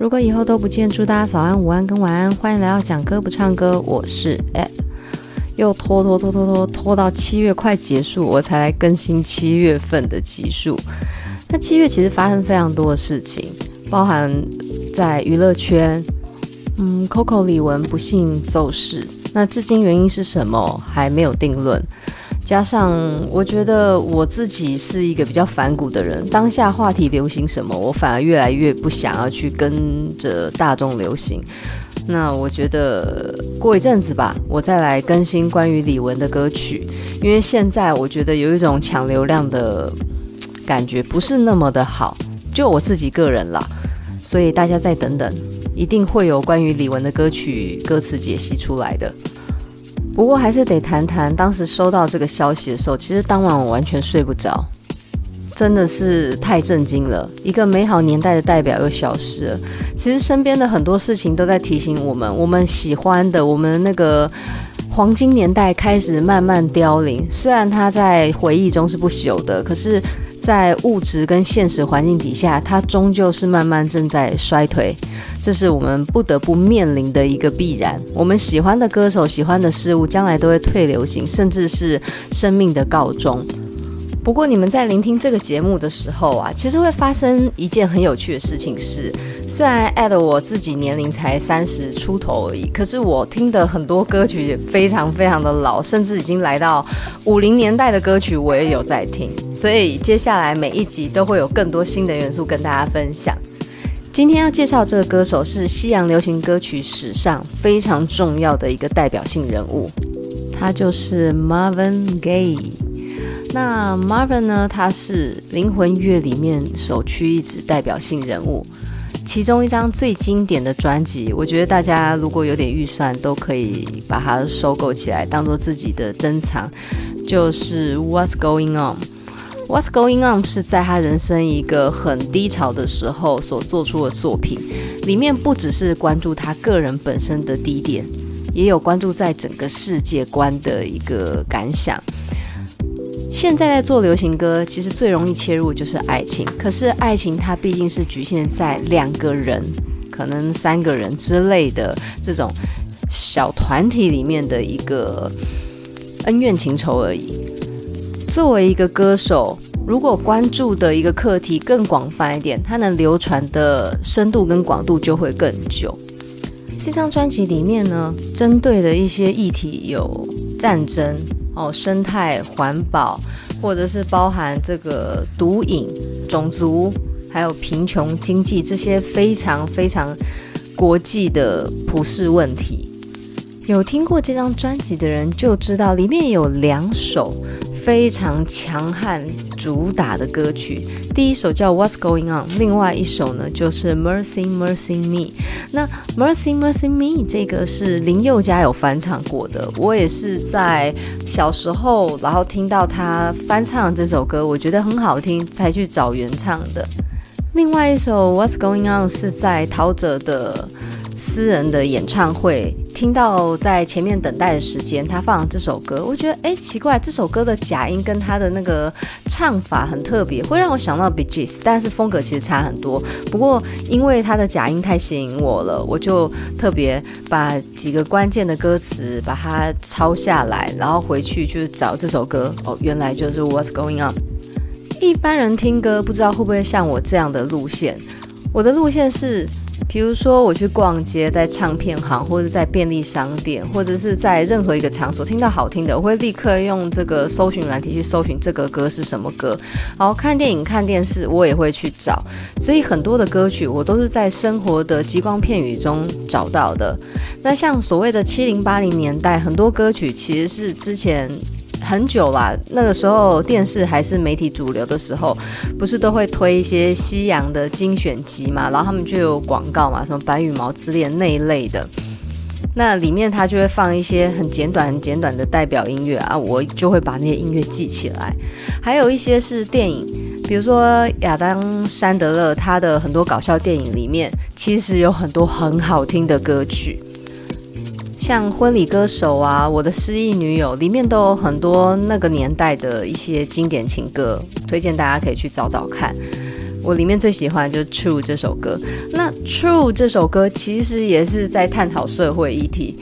如果以后都不见，祝大家早安、午安跟晚安。欢迎来到讲歌不唱歌，我是 Ed。又拖拖拖拖拖拖到七月快结束，我才来更新七月份的集数。那七月其实发生非常多的事情，包含在娱乐圈，嗯，Coco 李玟不幸走失，那至今原因是什么还没有定论。加上，我觉得我自己是一个比较反骨的人。当下话题流行什么，我反而越来越不想要去跟着大众流行。那我觉得过一阵子吧，我再来更新关于李玟的歌曲，因为现在我觉得有一种抢流量的感觉不是那么的好，就我自己个人啦。所以大家再等等，一定会有关于李玟的歌曲歌词解析出来的。不过还是得谈谈，当时收到这个消息的时候，其实当晚我完全睡不着，真的是太震惊了。一个美好年代的代表又消失了。其实身边的很多事情都在提醒我们，我们喜欢的，我们那个黄金年代开始慢慢凋零。虽然它在回忆中是不朽的，可是。在物质跟现实环境底下，它终究是慢慢正在衰退，这是我们不得不面临的一个必然。我们喜欢的歌手、喜欢的事物，将来都会退流行，甚至是生命的告终。不过，你们在聆听这个节目的时候啊，其实会发生一件很有趣的事情是，虽然 Ed 我自己年龄才三十出头而已，可是我听的很多歌曲也非常非常的老，甚至已经来到五零年代的歌曲，我也有在听。所以接下来每一集都会有更多新的元素跟大家分享。今天要介绍这个歌手是西洋流行歌曲史上非常重要的一个代表性人物，他就是 Marvin Gaye。那 Marvin 呢？他是灵魂乐里面首屈一指代表性人物。其中一张最经典的专辑，我觉得大家如果有点预算，都可以把它收购起来，当做自己的珍藏。就是 What's Going On。What's Going On 是在他人生一个很低潮的时候所做出的作品，里面不只是关注他个人本身的低点，也有关注在整个世界观的一个感想。现在在做流行歌，其实最容易切入就是爱情。可是爱情它毕竟是局限在两个人，可能三个人之类的这种小团体里面的一个恩怨情仇而已。作为一个歌手，如果关注的一个课题更广泛一点，它能流传的深度跟广度就会更久。这张专辑里面呢，针对的一些议题有战争。哦，生态环保，或者是包含这个毒瘾、种族，还有贫穷、经济这些非常非常国际的普世问题。有听过这张专辑的人就知道，里面有两首。非常强悍主打的歌曲，第一首叫《What's Going On》，另外一首呢就是《Mercy Mercy Me》。那《Mercy Mercy Me》这个是林宥嘉有翻唱过的，我也是在小时候，然后听到他翻唱这首歌，我觉得很好听，才去找原唱的。另外一首《What's Going On》是在陶喆的私人的演唱会。听到在前面等待的时间，他放了这首歌，我觉得哎奇怪，这首歌的假音跟他的那个唱法很特别，会让我想到 Bee Gees，但是风格其实差很多。不过因为他的假音太吸引我了，我就特别把几个关键的歌词把它抄下来，然后回去去找这首歌。哦，原来就是 What's Going On。一般人听歌不知道会不会像我这样的路线，我的路线是。比如说，我去逛街，在唱片行，或者在便利商店，或者是在任何一个场所听到好听的，我会立刻用这个搜寻软体去搜寻这个歌是什么歌。然后看电影、看电视，我也会去找。所以很多的歌曲，我都是在生活的极光片语中找到的。那像所谓的七零八零年代，很多歌曲其实是之前。很久啦，那个时候电视还是媒体主流的时候，不是都会推一些西洋的精选集嘛？然后他们就有广告嘛，什么《白羽毛之恋》那一类的。那里面他就会放一些很简短、很简短的代表音乐啊，我就会把那些音乐记起来。还有一些是电影，比如说亚当·山德勒他的很多搞笑电影里面，其实有很多很好听的歌曲。像婚礼歌手啊，我的失忆女友里面都有很多那个年代的一些经典情歌，推荐大家可以去找找看。我里面最喜欢就是《True》这首歌。那 True 这首歌其实也是在探讨社会议题。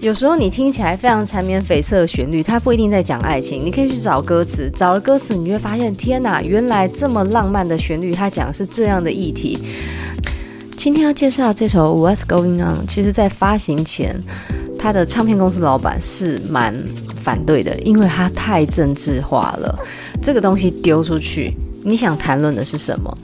有时候你听起来非常缠绵悱恻的旋律，它不一定在讲爱情。你可以去找歌词，找了歌词，你会发现，天哪，原来这么浪漫的旋律，它讲的是这样的议题。今天要介绍这首 What's Going On，其实在发行前，他的唱片公司老板是蛮反对的，因为它太政治化了。这个东西丢出去，你想谈论的是什么？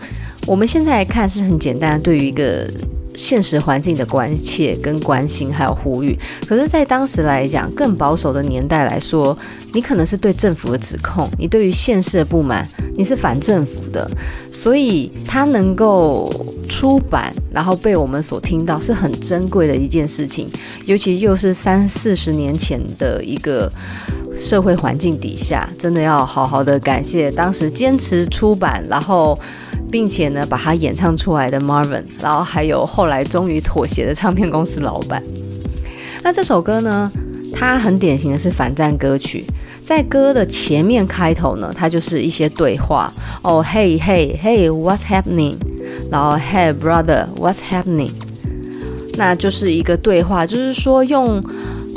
我们现在来看是很简单，对于一个。现实环境的关切跟关心，还有呼吁。可是，在当时来讲，更保守的年代来说，你可能是对政府的指控，你对于现实的不满，你是反政府的，所以它能够出版，然后被我们所听到，是很珍贵的一件事情。尤其又是三四十年前的一个社会环境底下，真的要好好的感谢当时坚持出版，然后。并且呢，把它演唱出来的 Marvin，然后还有后来终于妥协的唱片公司老板。那这首歌呢，它很典型的是反战歌曲。在歌的前面开头呢，它就是一些对话哦，Hey Hey Hey，What's happening？然后 Hey Brother，What's happening？那就是一个对话，就是说用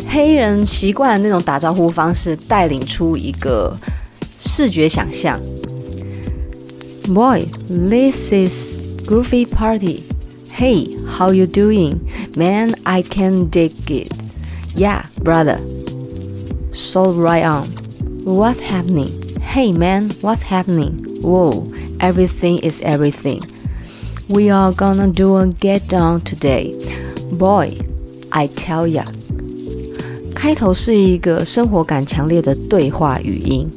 黑人习惯的那种打招呼方式，带领出一个视觉想象。Boy, this is groovy party. Hey, how you doing? Man, I can dig it. Yeah，brother brother. So right on. What's happening? Hey man, what's happening? Whoa, everything is everything. We are gonna do a get down today. Boy, I tell ya. 开头是一个生活感强烈的对话语音。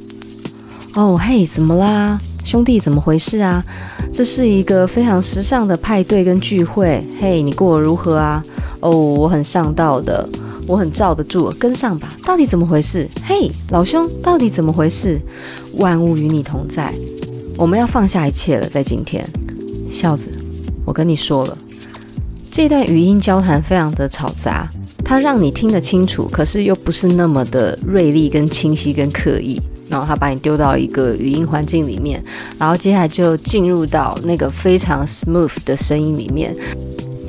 哦，嘿，怎么啦？兄弟，怎么回事啊？这是一个非常时尚的派对跟聚会。嘿，你过得如何啊？哦，我很上道的，我很罩得住，跟上吧。到底怎么回事？嘿，老兄，到底怎么回事？万物与你同在，我们要放下一切了，在今天。孝子，我跟你说了，这段语音交谈非常的吵杂，它让你听得清楚，可是又不是那么的锐利、跟清晰、跟刻意。然后他把你丢到一个语音环境里面，然后接下来就进入到那个非常 smooth 的声音里面。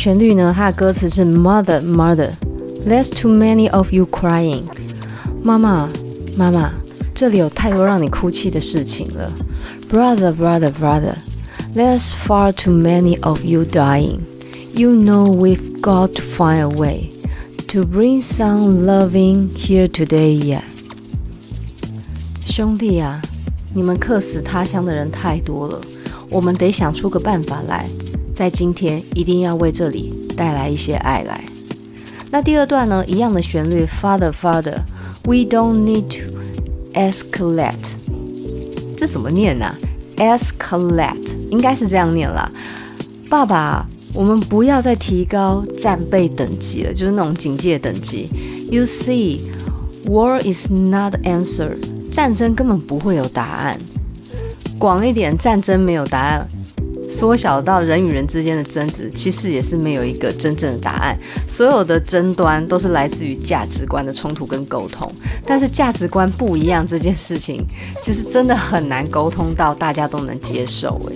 旋律呢，它的歌词是 Mother, Mother, there's too many of you crying。妈妈，妈妈，这里有太多让你哭泣的事情了。Brother, brother, brother, there's far too many of you dying。You know we've got to find a way to bring some loving here today, yeah。兄弟啊，你们客死他乡的人太多了，我们得想出个办法来。 在今天一定要为这里带来一些爱来。那第二段呢？一样的旋律，Father Father，We don't need to escalate。这怎么念呢、？Escalate 应该是这样念啦。爸爸，我们不要再提高战备等级了，就是那种警戒等级。You see, war is not answer。战争根本不会有答案。广一点，战争没有答案。缩小到人与人之间的争执，其实也是没有一个真正的答案。所有的争端都是来自于价值观的冲突跟沟通。但是价值观不一样这件事情，其实真的很难沟通到大家都能接受。诶，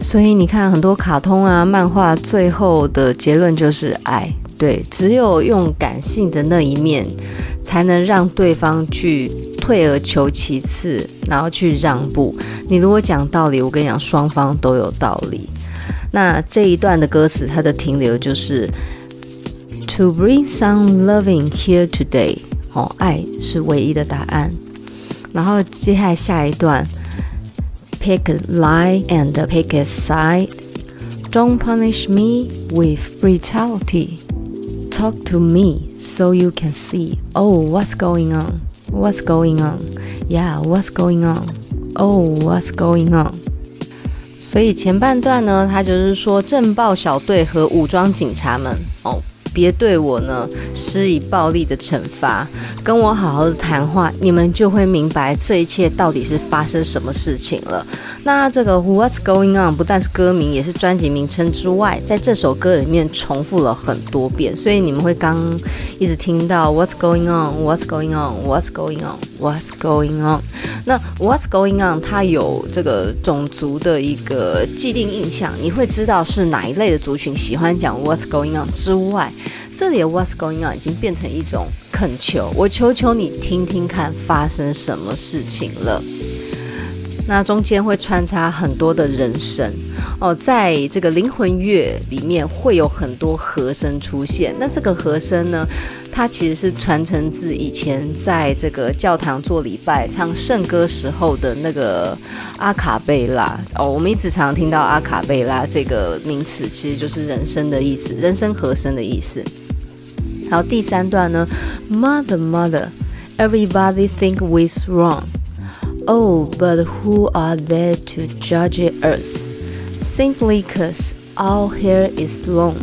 所以你看很多卡通啊、漫画，最后的结论就是爱。对，只有用感性的那一面，才能让对方去。退而求其次，然后去让步。你如果讲道理，我跟你讲，双方都有道理。那这一段的歌词，它的停留就是 To bring some loving here today。哦，爱是唯一的答案。然后接下来下一段，Pick a line and pick a side。Don't punish me with brutality。Talk to me so you can see oh what's going on。 What's going on? Yeah, what's going on? Oh, what's going on? 所以前半段呢，他就是说镇暴小队和武装警察们哦。别对我呢施以暴力的惩罚，跟我好好的谈话，你们就会明白这一切到底是发生什么事情了。那这个 What's Going On 不但是歌名，也是专辑名称之外，在这首歌里面重复了很多遍，所以你们会刚一直听到 What's Going On，What's Going On，What's Going On，What's Going On。那 What's Going On 它有这个种族的一个既定印象，你会知道是哪一类的族群喜欢讲 What's Going On 之外。这里的 What's going on 已经变成一种恳求，我求求你听听看发生什么事情了。那中间会穿插很多的人声哦，在这个灵魂乐里面会有很多和声出现。那这个和声呢，它其实是传承自以前在这个教堂做礼拜唱圣歌时候的那个阿卡贝拉哦。我们一直常听到阿卡贝拉这个名词，其实就是人声的意思，人声和声的意思。然后第三段呢，Mother, Mother, everybody think we's wrong. Oh, but who are there to judge us? Simply 'cause our hair is long.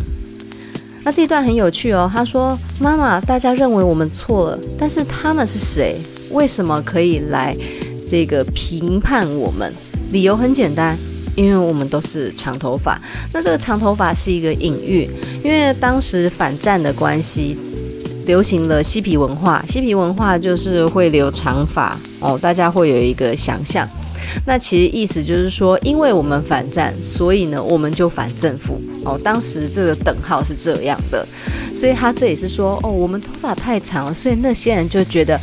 那这一段很有趣哦。他说：“妈妈，大家认为我们错了，但是他们是谁？为什么可以来这个评判我们？理由很简单。” 因为我们都是长头发，那这个长头发是一个隐喻，因为当时反战的关系，流行了嬉皮文化，嬉皮文化就是会留长发哦，大家会有一个想象。那其实意思就是说，因为我们反战，所以呢，我们就反政府哦。当时这个等号是这样的，所以他这里是说，哦，我们头发太长了，所以那些人就觉得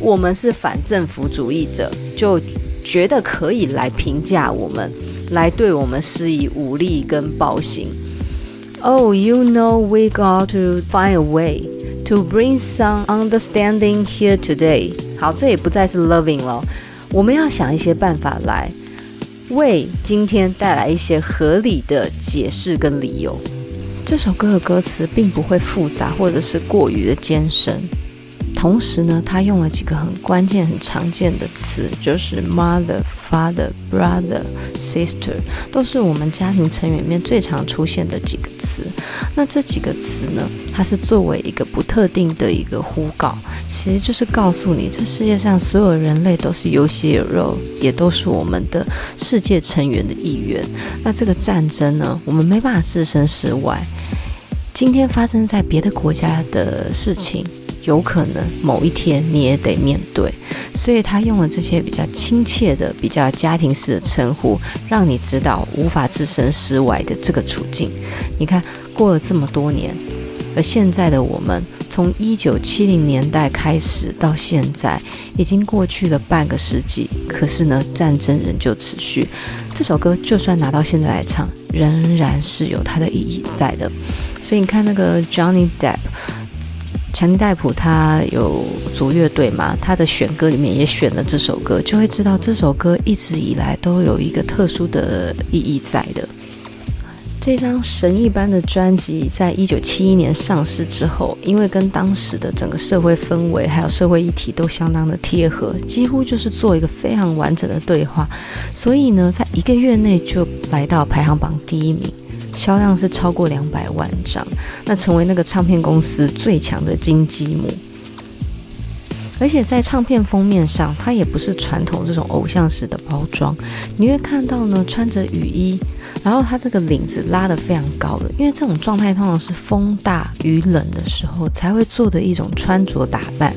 我们是反政府主义者，就觉得可以来评价我们。来对我们施以武力跟暴行。Oh, you know we got to find a way to bring some understanding here today。好，这也不再是 loving 了，我们要想一些办法来为今天带来一些合理的解释跟理由。这首歌的歌词并不会复杂或者是过于的艰深。同时呢，他用了几个很关键、很常见的词，就是 mother、father、brother、sister，都是我们家庭成员里面最常出现的几个词。那这几个词呢，它是作为一个不特定的一个呼告，其实就是告诉你，这世界上所有人类都是有血有肉，也都是我们的世界成员的一员。那这个战争呢，我们没办法置身事外。今天发生在别的国家的事情。有可能某一天你也得面对，所以他用了这些比较亲切的、比较家庭式的称呼，让你知道无法置身事外的这个处境。你看，过了这么多年，而现在的我们，从一九七零年代开始到现在，已经过去了半个世纪，可是呢，战争仍旧持续。这首歌就算拿到现在来唱，仍然是有它的意义在的。所以你看那个 Johnny Depp。强尼戴普他有组乐队嘛？他的选歌里面也选了这首歌，就会知道这首歌一直以来都有一个特殊的意义在的。这张神一般的专辑在一九七一年上市之后，因为跟当时的整个社会氛围还有社会议题都相当的贴合，几乎就是做一个非常完整的对话，所以呢，在一个月内就来到排行榜第一名。销量是超过两百万张，那成为那个唱片公司最强的金鸡母。而且在唱片封面上，它也不是传统这种偶像式的包装，你会看到呢，穿着雨衣。然后它这个领子拉得非常高的，因为这种状态通常是风大雨冷的时候才会做的一种穿着打扮。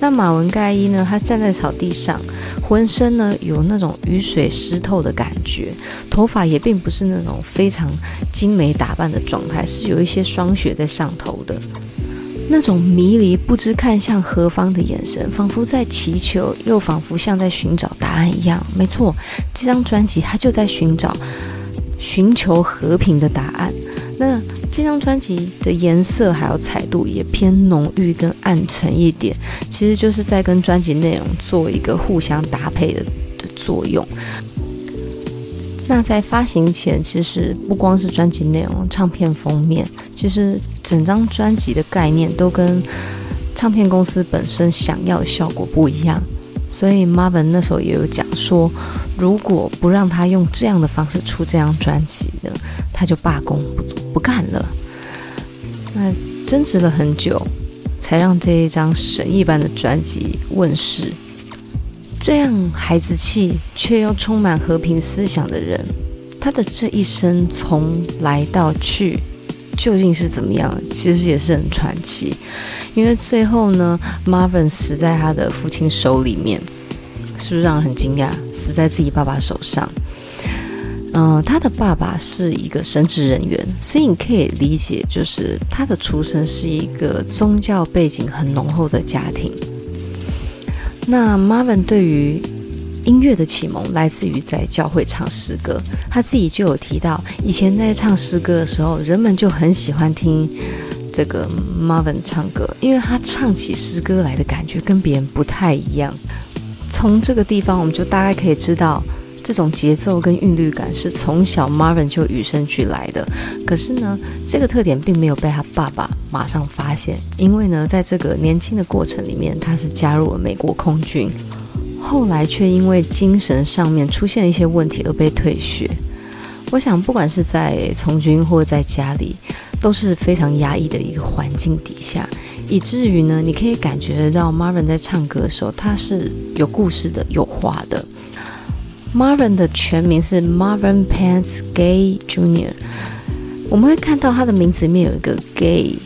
那马文盖伊呢，他站在草地上，浑身呢有那种雨水湿透的感觉，头发也并不是那种非常精美打扮的状态，是有一些霜雪在上头的。那种迷离不知看向何方的眼神，仿佛在祈求，又仿佛像在寻找答案一样。没错，这张专辑它就在寻找。寻求和平的答案。那这张专辑的颜色还有彩度也偏浓郁跟暗沉一点，其实就是在跟专辑内容做一个互相搭配的的作用。那在发行前，其实不光是专辑内容，唱片封面，其实整张专辑的概念都跟唱片公司本身想要的效果不一样。所以 Marvin 那时候也有讲说。如果不让他用这样的方式出这张专辑呢，他就罢工不不干了。那争执了很久，才让这一张神一般的专辑问世。这样孩子气却又充满和平思想的人，他的这一生从来到去究竟是怎么样？其实也是很传奇。因为最后呢，Marvin 死在他的父亲手里面，是不是让人很惊讶？死在自己爸爸手上。嗯、他的爸爸是一个神职人员，所以你可以理解，就是他的出生是一个宗教背景很浓厚的家庭。那 Marvin 对于音乐的启蒙来自于在教会唱诗歌，他自己就有提到，以前在唱诗歌的时候，人们就很喜欢听这个 Marvin 唱歌，因为他唱起诗歌来的感觉跟别人不太一样。从这个地方，我们就大概可以知道。这种节奏跟韵律感是从小 Marvin 就与生俱来的。可是呢，这个特点并没有被他爸爸马上发现，因为呢，在这个年轻的过程里面，他是加入了美国空军，后来却因为精神上面出现了一些问题而被退学。我想，不管是在从军或者在家里，都是非常压抑的一个环境底下，以至于呢，你可以感觉到 Marvin 在唱歌的时候，他是有故事的，有话的。Marvin 的全名是 Marvin Pentz Gay Jr.，我们会看到他的名字里面有一个 Gay，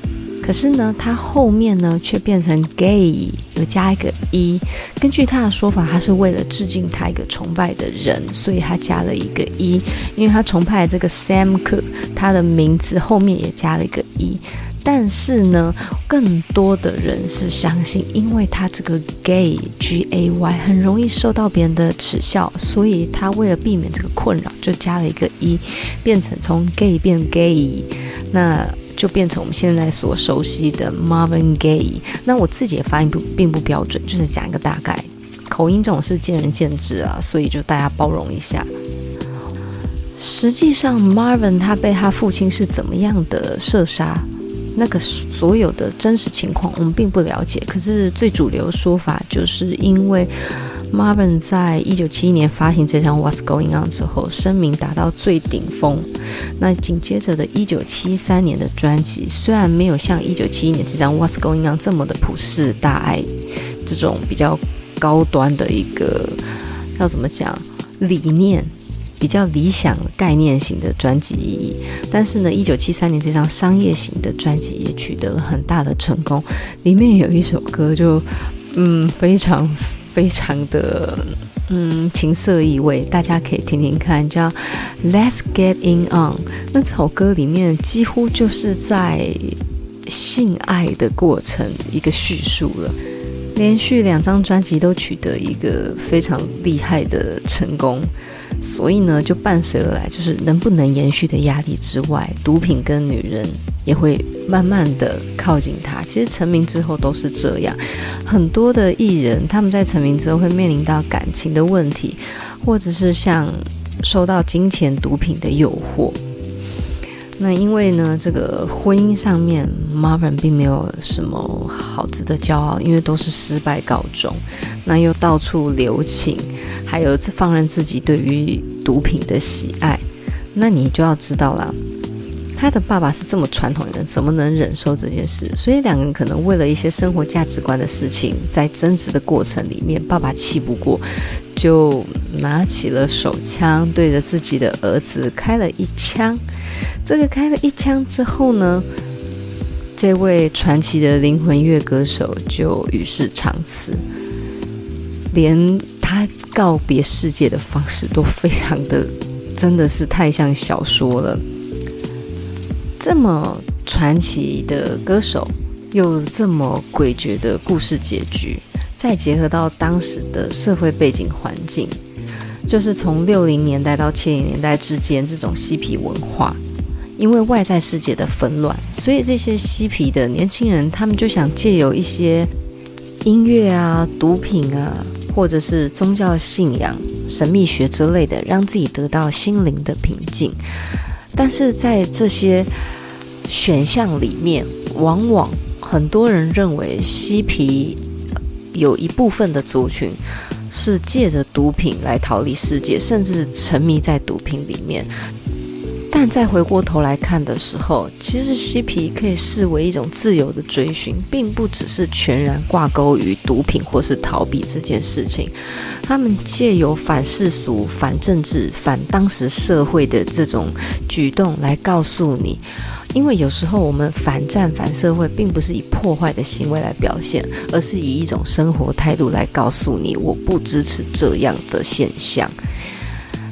可是呢，他后面呢却变成 Gay，有加一个 E。根据他的说法，他是为了致敬他一个崇拜的人，所以他加了一个 E。因为他崇拜这个 Sam Cook，他的名字后面也加了一个 E。但是呢，更多的人是相信，因为他这个 gay G A Y 很容易受到别人的耻笑，所以他为了避免这个困扰，就加了一个 e，变成从 gay 变 gay，那就变成我们现在所熟悉的 Marvin Gaye。那我自己的发音不并不标准，就是讲一个大概，口音这种事见仁见智啊，所以就大家包容一下。实际上，Marvin 他被他父亲是怎么样的射杀？那个所有的真实情况我们并不了解，可是最主流说法就是因为 Marvin 在一九七一年发行这张 What's Going On 之后，声名达到最顶峰。那紧接着的一九七三年的专辑，虽然没有像一九七一年这张 What's Going On 这么的普世大爱，这种比较高端的一个要怎么讲理念。比较理想概念型的专辑意义，但是呢，一九七三年这张商业型的专辑也取得了很大的成功。里面有一首歌就，嗯，非常非常的，嗯，情色意味，大家可以听听看，叫《Let's Get In On》。那这首歌里面几乎就是在性爱的过程一个叙述了。连续两张专辑都取得一个非常厉害的成功。所以呢，就伴随而来，就是能不能延续的压力之外，毒品跟女人也会慢慢的靠近他。其实成名之后都是这样，很多的艺人他们在成名之后会面临到感情的问题，或者是像受到金钱、毒品的诱惑。那因为呢，这个婚姻上面，Marvin 并没有什么好值得骄傲，因为都是失败告终。那又到处留情。还有放任自己对于毒品的喜爱，那你就要知道了，他的爸爸是这么传统的人，怎么能忍受这件事？所以两个人可能为了一些生活价值观的事情，在争执的过程里面，爸爸气不过，就拿起了手枪，对着自己的儿子开了一枪。这个开了一枪之后呢，这位传奇的灵魂乐歌手就与世长辞，连。他告别世界的方式都非常的，真的是太像小说了。这么传奇的歌手，又这么诡谲的故事结局，再结合到当时的社会背景环境，就是从六零年代到七零年代之间这种嬉皮文化，因为外在世界的纷乱，所以这些嬉皮的年轻人，他们就想借由一些音乐啊、毒品啊。或者是宗教信仰、神秘学之类的，让自己得到心灵的平静。但是在这些选项里面，往往很多人认为嬉皮有一部分的族群是借着毒品来逃离世界，甚至沉迷在毒品里面。但再回过头来看的时候，其实嬉皮可以视为一种自由的追寻，并不只是全然挂钩于毒品或是逃避这件事情。他们借由反世俗、反政治、反当时社会的这种举动来告诉你，因为有时候我们反战、反社会，并不是以破坏的行为来表现，而是以一种生活态度来告诉你，我不支持这样的现象。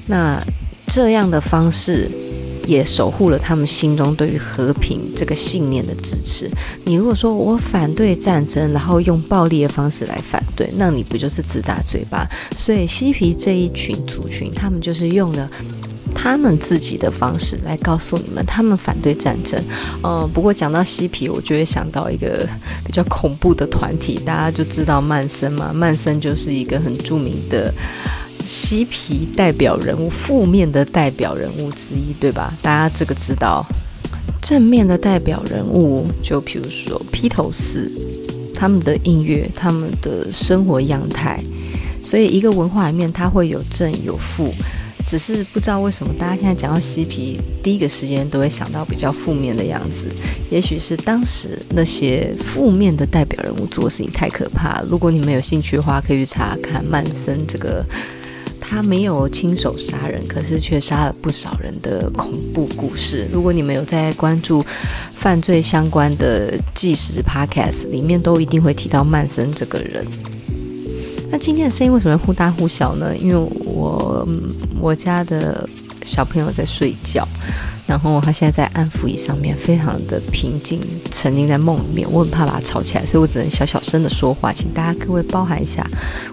那这样的方式。也守护了他们心中对于和平这个信念的支持。你如果说我反对战争，然后用暴力的方式来反对，那你不就是自打嘴巴？所以嬉皮这一群族群，他们就是用了他们自己的方式来告诉你们，他们反对战争。嗯，不过讲到嬉皮，我就会想到一个比较恐怖的团体，大家就知道曼森嘛。曼森就是一个很著名的。嬉皮代表人物，负面的代表人物之一，对吧？大家这个知道。正面的代表人物，就比如说披头士，他们的音乐，他们的生活样态。所以一个文化里面，它会有正有负，只是不知道为什么大家现在讲到嬉皮，第一个时间都会想到比较负面的样子。也许是当时那些负面的代表人物做的事情太可怕。如果你们有兴趣的话，可以去查看曼森这个。他没有亲手杀人，可是却杀了不少人的恐怖故事。如果你们有在关注犯罪相关的纪实 podcast，里面都一定会提到曼森这个人。那今天的声音为什么忽大忽小呢？因为我我家的小朋友在睡觉。然后他现在在安抚椅上面，非常的平静，沉浸在梦里面。我很怕把他吵起来，所以我只能小小声的说话，请大家各位包涵一下。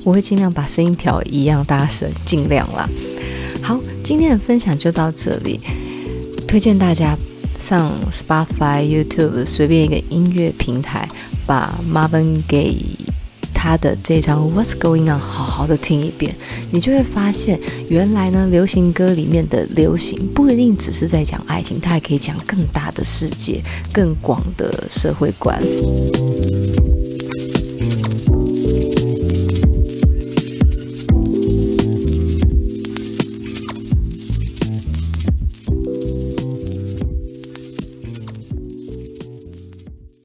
我会尽量把声音调一样大声，尽量啦。好，今天的分享就到这里。推荐大家上 Spotify、YouTube 随便一个音乐平台，把 Marvin 给。他的这张 What's Going On 好好的听一遍，你就会发现，原来呢，流行歌里面的流行不一定只是在讲爱情，它还可以讲更大的世界、更广的社会观。